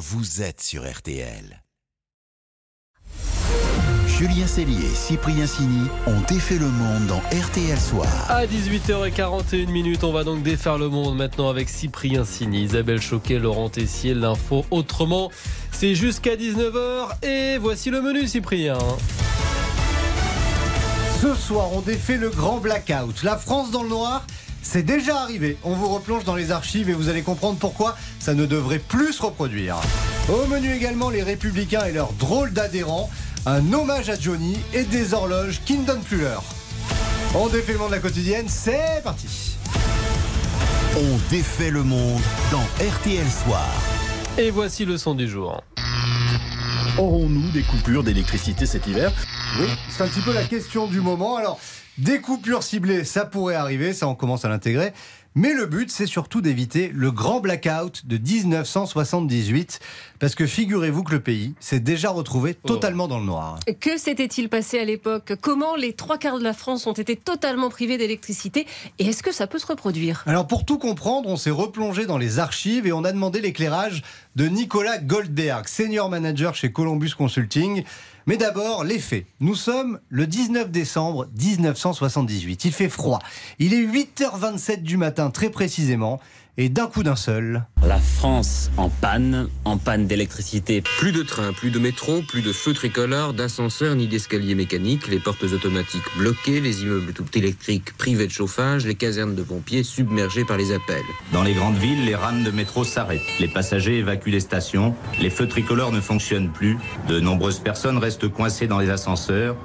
vous êtes sur RTL. Julien Cellier et Cyprien Sini ont défait le monde dans RTL Soir. À 18h41 minutes, on va donc défaire le monde maintenant avec Cyprien Sini, Isabelle Choquet, Laurent Tessier, l'info autrement. C'est jusqu'à 19h et voici le menu Cyprien. Ce soir, on défait le grand blackout. La France dans le noir, c'est déjà arrivé. On vous replonge dans les archives et vous allez comprendre pourquoi ça ne devrait plus se reproduire. Au menu également, les républicains et leurs drôles d'adhérents un hommage à Johnny et des horloges qui ne donnent plus l'heure. On défait le monde de la quotidienne, c'est parti. On défait le monde dans RTL Soir. Et voici le son du jour. Aurons-nous des coupures d'électricité cet hiver? Oui, c'est un petit peu la question du moment. Alors, des coupures ciblées, ça pourrait arriver, ça on commence à l'intégrer. Mais le but, c'est surtout d'éviter le grand blackout de 1978, parce que figurez-vous que le pays s'est déjà retrouvé Oh. totalement dans le noir. Que s'était-il passé à l'époque? Comment les trois quarts de la France ont été totalement privés d'électricité? Et est-ce que ça peut se reproduire? Alors pour tout comprendre, on s'est replongé dans les archives et on a demandé l'éclairage de Nicolas Goldberg, senior manager chez Columbus Consulting. Mais d'abord, les faits. Nous sommes le 19 décembre 1978. Il fait froid. Il est 8h27 du matin, très précisément. Et d'un coup d'un seul, La France en panne, en panne d'électricité. Plus de trains, plus de métro, plus de feux tricolores, d'ascenseurs ni d'escaliers mécaniques, les portes automatiques bloquées, les immeubles tout électriques privés de chauffage, les casernes de pompiers submergées par les appels. Dans les grandes villes, les rames de métro s'arrêtent. Les passagers évacuent les stations. Les feux tricolores ne fonctionnent plus. De nombreuses personnes restent coincées dans les ascenseurs,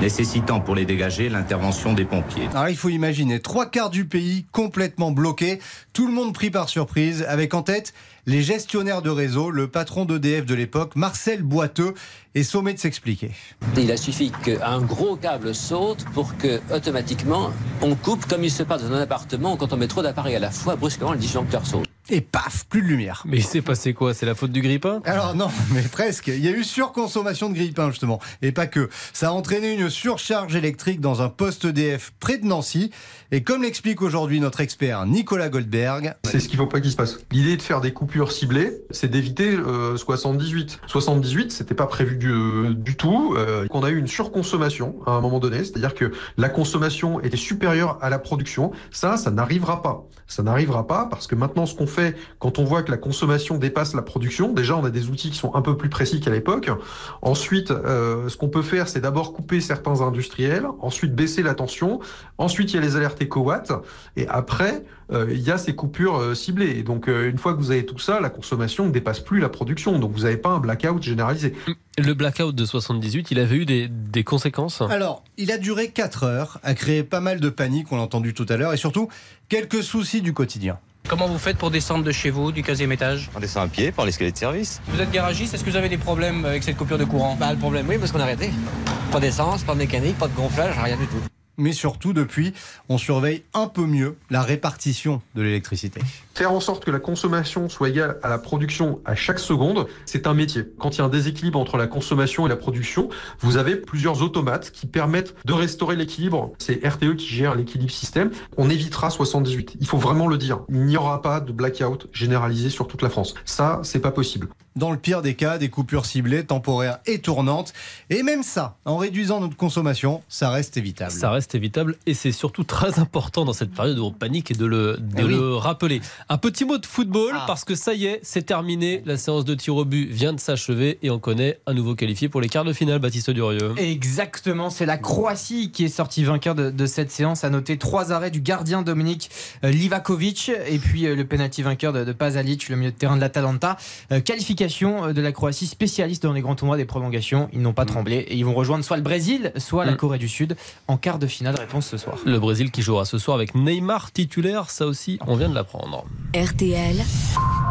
nécessitant pour les dégager l'intervention des pompiers. alors il faut imaginer trois quarts du pays complètement bloqué, tout le monde pris par surprise, avec en tête les gestionnaires de réseau, le patron d'EDF de l'époque, Marcel Boiteux, est sommé de s'expliquer. Il a suffi qu'un gros câble saute pour que automatiquement on coupe comme il se passe dans un appartement quand on met trop d'appareils à la fois, brusquement le disjoncteur saute. Et paf, plus de lumière. Mais il s'est passé quoi? C'est la faute du grippin Alors non, mais presque. Il y a eu surconsommation de grille-pain justement. Et pas que. Ça a entraîné une surcharge électrique dans un poste EDF près de Nancy. Et comme l'explique aujourd'hui notre expert Nicolas Goldberg, C'est ce qu'il faut pas qu'il se passe. L'idée de faire des coupures ciblées, c'est d'éviter euh, 78. 78, c'était pas prévu du, euh, du tout. Euh, on a eu une surconsommation à un moment donné, c'est-à-dire que la consommation était supérieure à la production. Ça, ça n'arrivera pas. Ça n'arrivera pas parce que maintenant, ce qu'on fait quand on voit que la consommation dépasse la production, déjà, on a des outils qui sont un peu plus précis qu'à l'époque. Ensuite, euh, ce qu'on peut faire, c'est d'abord couper certains industriels, ensuite baisser la tension, ensuite il y a les alertes éco-watts, et après, euh, il y a ces coupures euh, ciblées. Et donc, euh, une fois que vous avez tout ça, la consommation ne dépasse plus la production. Donc, vous n'avez pas un blackout généralisé. Le blackout de 78, il avait eu des, des conséquences? Alors, il a duré 4 heures, a créé pas mal de panique, on l'a entendu tout à l'heure, et surtout quelques soucis du quotidien. Comment vous faites pour descendre de chez vous, du 15e étage On descend à pied par l'escalier de service. Vous êtes garagiste, est-ce que vous avez des problèmes avec cette coupure de courant? Bah, le problème, oui, parce qu'on a arrêté. Pas d'essence, pas de mécanique, pas de gonflage, rien du tout. Mais surtout, depuis, on surveille un peu mieux la répartition de l'électricité. Faire en sorte que la consommation soit égale à la production à chaque seconde, c'est un métier. Quand il y a un déséquilibre entre la consommation et la production, vous avez plusieurs automates qui permettent de restaurer l'équilibre. C'est RTE qui gère l'équilibre système. On évitera 78. Il faut vraiment le dire. Il n'y aura pas de blackout généralisé sur toute la France. Ça, c'est pas possible. Dans le pire des cas, des coupures ciblées, temporaires et tournantes. Et même ça, en réduisant notre consommation, ça reste évitable. Ça reste évitable et c'est surtout très important dans cette période où on panique et de le, de Eh oui. le rappeler. Un petit mot de football Ah. parce que ça y est, c'est terminé. La séance de tir au but vient de s'achever et on connaît un nouveau qualifié pour les quarts de finale, Baptiste Durieux. Exactement, c'est la Croatie qui est sortie vainqueur de, de cette séance. À noter trois arrêts du gardien Dominik euh, Livakovic et puis euh, le penalty vainqueur de, de Pazalic, le milieu de terrain de l'Atalanta. Euh, qualification euh, de la Croatie, spécialiste dans les grands tournois des prolongations. Ils n'ont pas tremblé et ils vont rejoindre soit le Brésil, soit la Mm. Corée du Sud en quart de finale. Réponse ce soir. Le Brésil qui jouera ce soir avec Neymar titulaire, ça aussi, on vient de l'apprendre. RTL,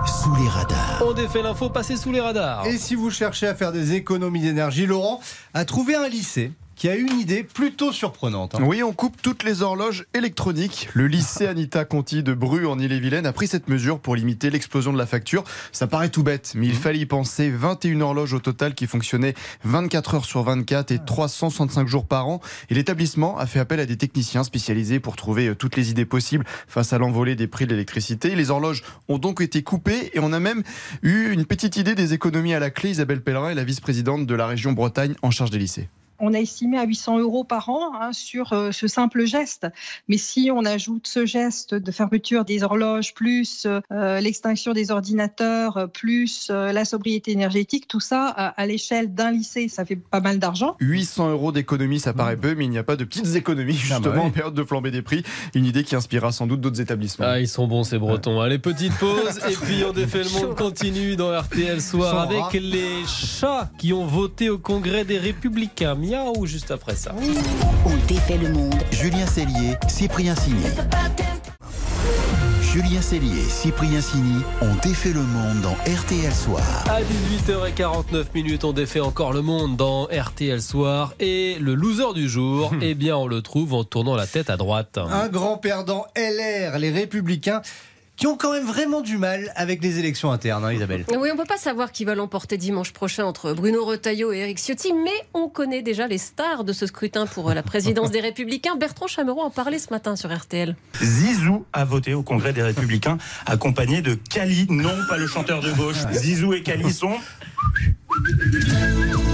sous les radars. On défait l'info, passez sous les radars. Et si vous cherchez à faire des économies d'énergie, Laurent a trouvé un lycée qui a une idée plutôt surprenante. hein. Oui, on coupe toutes les horloges électroniques. Le lycée Anita Conti de Bru en Ille-et-Vilaine a pris cette mesure pour limiter l'explosion de la facture. Ça paraît tout bête, mais il fallait y penser. 21 horloges au total qui fonctionnaient 24 heures sur 24 et 365 jours par an. Et l'établissement a fait appel à des techniciens spécialisés pour trouver euh, toutes les idées possibles face à l'envolée des prix de l'électricité. Les horloges ont donc été coupées et on a même eu une petite idée des économies à la clé. Isabelle Pellerin est la vice-présidente de la région Bretagne en charge des lycées. On a estimé à 800 euros par an hein, sur euh, ce simple geste. Mais si on ajoute ce geste de fermeture des horloges, plus euh, l'extinction des ordinateurs, euh, plus euh, la sobriété énergétique, tout ça, à, à l'échelle d'un lycée, ça fait pas mal d'argent. 800 euros d'économie, ça paraît peu, mais il n'y a pas de petites économies justement bah oui. en période de flambée des prix. Une idée qui inspirera sans doute d'autres établissements. Ah, ils sont bons ces Bretons. Allez, petite pause et puis on défait le monde continue dans RTL Soir avec rat. les chats qui ont voté au Congrès des Républicains. Miaou juste après ça. On défait le monde. Julien Cellier, Cyprien Sini. Julien Cellier et Cyprien Sini ont défait le monde dans RTL Soir. À 18h49 minutes, on défait encore le monde dans RTL Soir et le loser du jour, eh bien on le trouve en tournant la tête à droite. Un grand perdant LR, les Républicains, qui ont quand même vraiment du mal avec les élections internes, hein, Isabelle. Oui, on ne peut pas savoir qui va l'emporter dimanche prochain entre Bruno Retailleau et Éric Ciotti, mais on connaît déjà les stars de ce scrutin pour la présidence des Républicains. Bertrand Chameroy en parlait ce matin sur RTL. Zizou a voté au Congrès des Républicains, accompagné de Kali, non pas le chanteur de gauche. Zizou et Kali sont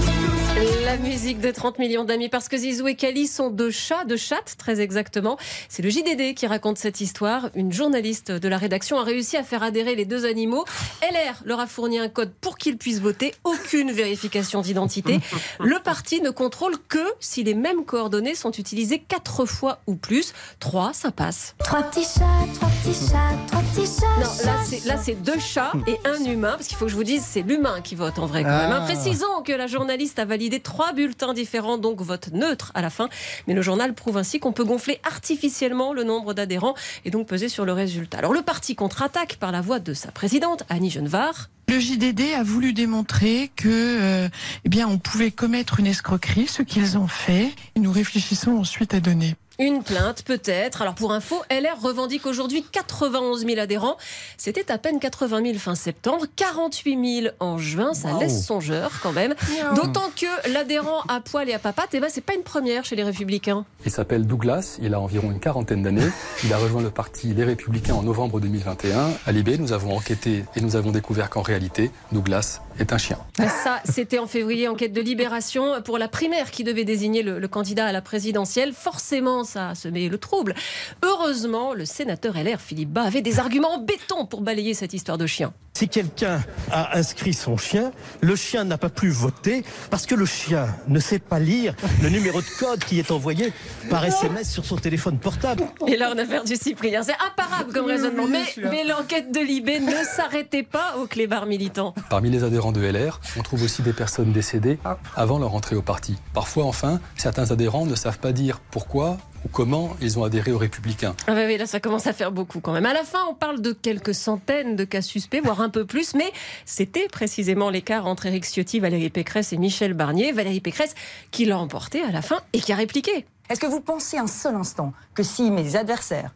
La musique de 30 millions d'amis, parce que Zizou et Kali sont deux chats, de chattes très exactement. C'est le JDD qui raconte cette histoire. Une journaliste de la rédaction a réussi à faire adhérer les deux animaux. LR leur a fourni un code pour qu'ils puissent voter. Aucune vérification d'identité. Le parti ne contrôle que si les mêmes coordonnées sont utilisées quatre fois ou plus. Trois, ça passe. Trois petits chats, trois petits chats, trois. Non, là c'est là c'est deux chats et un humain parce qu'il faut que je vous dise c'est l'humain qui vote en vrai quand même. Ah. hein. Précisons que la journaliste a validé trois bulletins différents donc vote neutre à la fin. Mais le journal prouve ainsi qu'on peut gonfler artificiellement le nombre d'adhérents et donc peser sur le résultat. Alors le parti contre-attaque par la voix de sa présidente Annie Genevard. Le JDD a voulu démontrer que, euh, eh bien, on pouvait commettre une escroquerie, ce qu'ils ont fait. Et nous réfléchissons ensuite à donner. Une plainte peut-être. Alors pour info, LR revendique aujourd'hui 91 000 adhérents. C'était à peine 80 000 fin septembre, 48 000 en juin. Ça Wow. laisse songeur quand même. D'autant que l'adhérent à poil et à papate, eh ben, c'est pas une première chez les Républicains. Il s'appelle Douglas, il a environ une quarantaine d'années. Il a rejoint le parti Les Républicains en novembre 2021. À Libé, nous avons enquêté et nous avons découvert qu'en réalité, Douglas est un chien. Ça, c'était en février, enquête de libération pour la primaire qui devait désigner le, le candidat à la présidentielle. Forcément, ça se met le trouble. Heureusement, le sénateur LR Philippe Bas avait des arguments en béton pour balayer cette histoire de chien. Si quelqu'un a inscrit son chien, le chien n'a pas pu voter parce que le chien ne sait pas lire le numéro de code qui est envoyé par SMS sur son téléphone portable. Et là, on a perdu Cyprien. C'est imparable comme raisonnement. Mais, mais l'enquête de Libé ne s'arrêtait pas au clébard militant. Parmi les adhérents de LR, on trouve aussi des personnes décédées avant leur entrée au parti. Parfois, enfin, certains adhérents ne savent pas dire pourquoi ou comment ils ont adhéré aux Républicains. Ah bah oui, là ça commence à faire beaucoup quand même. À la fin, on parle de quelques centaines de cas suspects, voire un peu plus, mais c'était précisément l'écart entre Éric Ciotti, Valérie Pécresse et Michel Barnier. Valérie Pécresse qui l'a emporté à la fin et qui a répliqué. Est-ce que vous pensez un seul instant que si mes adversaires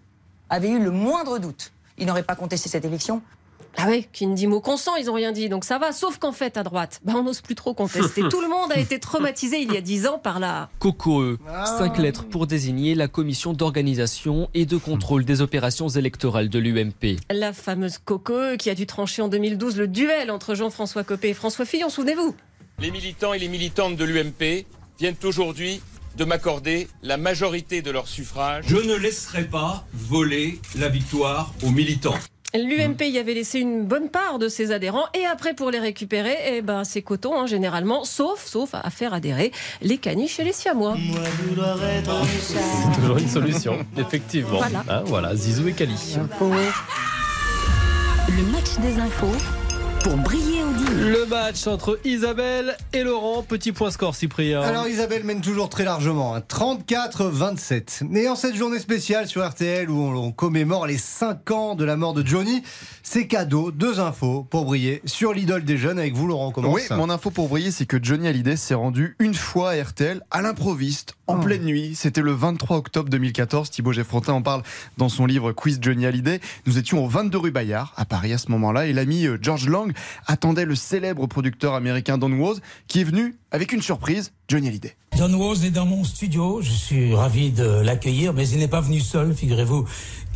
avaient eu le moindre doute, ils n'auraient pas contesté cette élection? Ah oui, qui ne dit mot consent, ils ont rien dit, donc ça va. Sauf qu'en fait, à droite, bah, on n'ose plus trop contester. Tout le monde a été traumatisé il y a dix ans par la COCOE, cinq lettres pour désigner la commission d'organisation et de contrôle des opérations électorales de l'UMP. La fameuse Coco qui a dû trancher en 2012 le duel entre Jean-François Copé et François Fillon, souvenez-vous Les militants et les militantes de l'UMP viennent aujourd'hui de m'accorder la majorité de leurs suffrages. Je ne laisserai pas voler la victoire aux militants. L'UMP y avait laissé une bonne part de ses adhérents et après pour les récupérer, eh ben c'est coton hein, généralement, sauf sauf à faire adhérer les caniches et les siamois. C'est toujours une solution, effectivement. Voilà. Hein, voilà, Zizou et Kali. Le match des infos pour briller. Le match entre Isabelle et Laurent. Petit point score, Cyprien. Alors Isabelle mène toujours très largement, hein, 34-27. Et en cette journée spéciale sur RTL où on, on commémore les 5 ans de la mort de Johnny, c'est cadeau, deux infos pour briller sur l'idole des jeunes avec vous Laurent. Comment Oui, mon info pour briller, c'est que Johnny Hallyday s'est rendu une fois à RTL à l'improviste, en Oh. pleine nuit. C'était le 23 octobre 2014. Thibaut Geffrontin en parle dans son livre Quiz Johnny Hallyday. Nous étions au 22 rue Bayard, à Paris à ce moment-là, et l'ami euh, George Lang attendait le célèbre producteur américain Don Woz, qui est venu avec une surprise, Johnny Hallyday. Don Woz est dans mon studio, je suis ravi de l'accueillir, mais il n'est pas venu seul, figurez-vous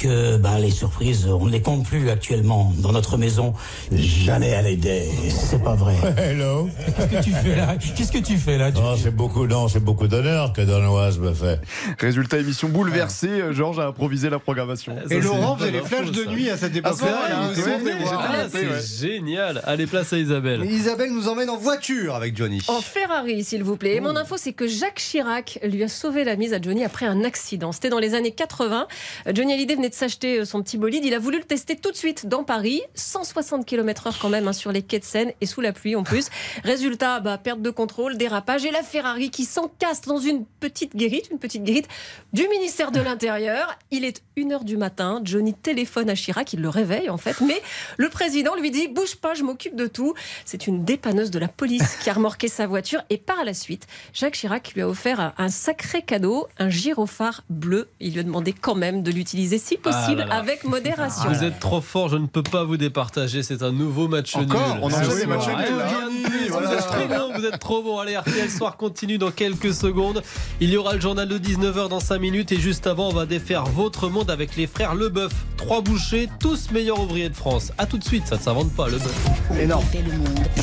que ben, les surprises, on ne les compte plus actuellement dans notre maison. Jamais à l'aider, c'est pas vrai. Hello. Qu'est-ce que tu fais là? Qu'est-ce que tu fais là? Non, c'est beaucoup, non, c'est beaucoup d'honneur que Don Oise me fait. Résultat, émission bouleversée, euh, Georges a improvisé la programmation. Et Laurent faisait les flashs de nuit à cette époque-là. Ah, c'est voir. Ah, c'est génial. Allez, place à Isabelle. Et Isabelle nous emmène en voiture avec Johnny. En Ferrari, s'il vous plaît. Mon info, c'est que Jacques Chirac lui a sauvé la mise à Johnny après un accident. C'était dans les années 80. Johnny Hallyday venait de s'acheter euh, son petit bolide. Il a voulu le tester tout de suite dans Paris. 160 km/h quand même hein, sur les quais de Seine et sous la pluie en plus. Résultat, bah, perte de contrôle, dérapage et la Ferrari qui s'encasse dans une petite guérite, une petite guérite du ministère de l'Intérieur. Il est 1h du matin. Johnny téléphone à Chirac. Il le réveille en fait. Mais le président lui dit Bouge pas, je m'occupe de tout. C'est une dépanneuse de la police qui a remorqué sa voiture. Et par la suite, Jacques Chirac lui a offert un- sacré cadeau, un gyrophare bleu. Il lui a demandé quand même de l'utiliser si possible Ah là là. avec modération. Vous êtes trop fort, je ne peux pas vous départager. C'est un nouveau match Encore nul. On enchaîne Ce les matchs nuls, là. Rien de plus. Voilà. Vous êtes trop bon, vous êtes trop bon. Allez, RTL Soir continue dans quelques secondes. Il y aura le journal de 19h dans 5 minutes. Et juste avant, on va défaire votre monde avec les frères Leboeuf. Trois bouchers, tous meilleurs ouvriers de France. A tout de suite, ça ne s'invente pas, Leboeuf. Énorme.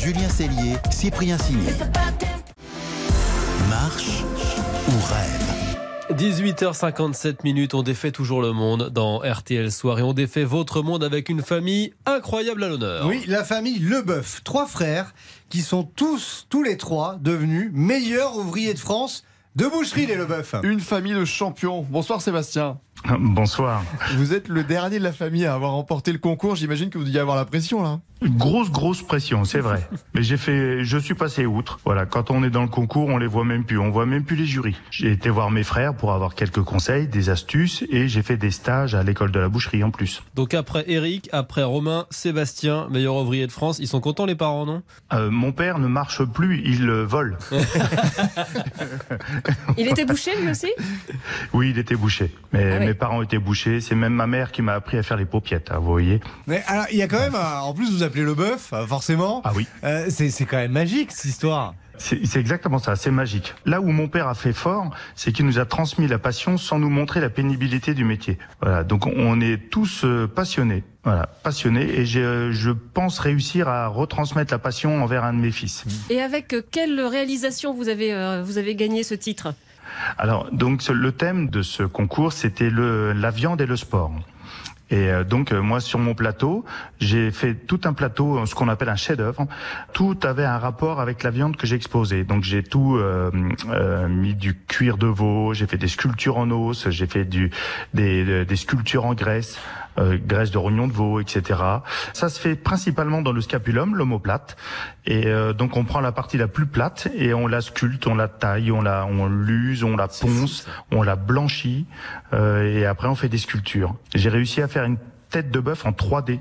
Julien Cellier, Cyprien Signé. Marche ou rêve 18h57 minutes, on défait toujours le monde dans RTL Soir et on défait votre monde avec une famille incroyable à l'honneur. Oui, la famille Leboeuf. Trois frères qui sont tous, tous les trois, devenus meilleurs ouvriers de France de boucherie, les Leboeuf. Une famille de champions. Bonsoir Sébastien. Bonsoir. Vous êtes le dernier de la famille à avoir remporté le concours. J'imagine que vous deviez avoir la pression là. Grosse, grosse pression, c'est vrai. Mais j'ai fait, je suis passé outre. Voilà, quand on est dans le concours, on les voit même plus. On voit même plus les jurys. J'ai été voir mes frères pour avoir quelques conseils, des astuces, et j'ai fait des stages à l'école de la boucherie en plus. Donc après Eric, après Romain, Sébastien, meilleur ouvrier de France, ils sont contents les parents, non? Euh, mon père ne marche plus, il euh, vole. Il était bouché lui aussi? Oui, il était bouché. Mais Ah oui. mes parents étaient bouchés. C'est même ma mère qui m'a appris à faire les paupiètes, hein, vous voyez. Mais alors, il y a quand même, euh, en plus, vous appelez Leboeuf, euh, forcément. Ah oui. Euh, c'est c'est quand même magique, cette histoire. C'est c'est exactement ça, c'est magique. Là où mon père a fait fort, c'est qu'il nous a transmis la passion sans nous montrer la pénibilité du métier. Voilà, donc on est tous euh, passionnés. Voilà, passionnés et je, je pense réussir à retransmettre la passion envers un de mes fils. Et avec euh, quelle réalisation vous avez, euh, vous avez gagné ce titre? Alors, donc le thème de ce concours, c'était le la viande et le sport. Et euh, donc euh, moi sur mon plateau, j'ai fait tout un plateau, euh, ce qu'on appelle un chef-d'œuvre. Tout avait un rapport avec la viande que j'ai exposée. Donc j'ai tout euh, euh, mis du cuir de veau, j'ai fait des sculptures en os, j'ai fait du des, des sculptures en graisse, euh, graisse de rognon de veau, etc. Ça se fait principalement dans le scapulum, l'omoplate. Et euh, donc on prend la partie la plus plate et on la sculpte, on la taille, on la on l'use, on la ponce, on la blanchit euh, et après on fait des sculptures. J'ai réussi à faire une tête de bœuf en 3D.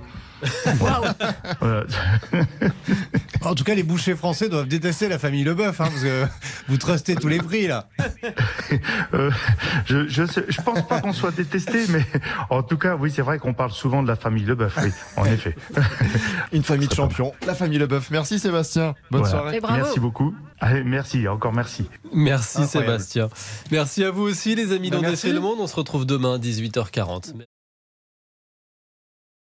Voilà. En tout cas, les bouchers français doivent détester la famille Leboeuf, hein, parce que vous trustez tous les prix, là. Euh, je, je, sais- je pense pas qu'on soit détesté, mais en tout cas, oui, c'est vrai qu'on parle souvent de la famille Leboeuf, oui, en effet. Une famille de champions. La famille Leboeuf. Merci Sébastien. Bonne Voilà. soirée. Merci beaucoup. Allez, merci, encore merci. Merci Incroyable. Sébastien. Merci à vous aussi les amis. Défait le Monde. On se retrouve demain 18h40.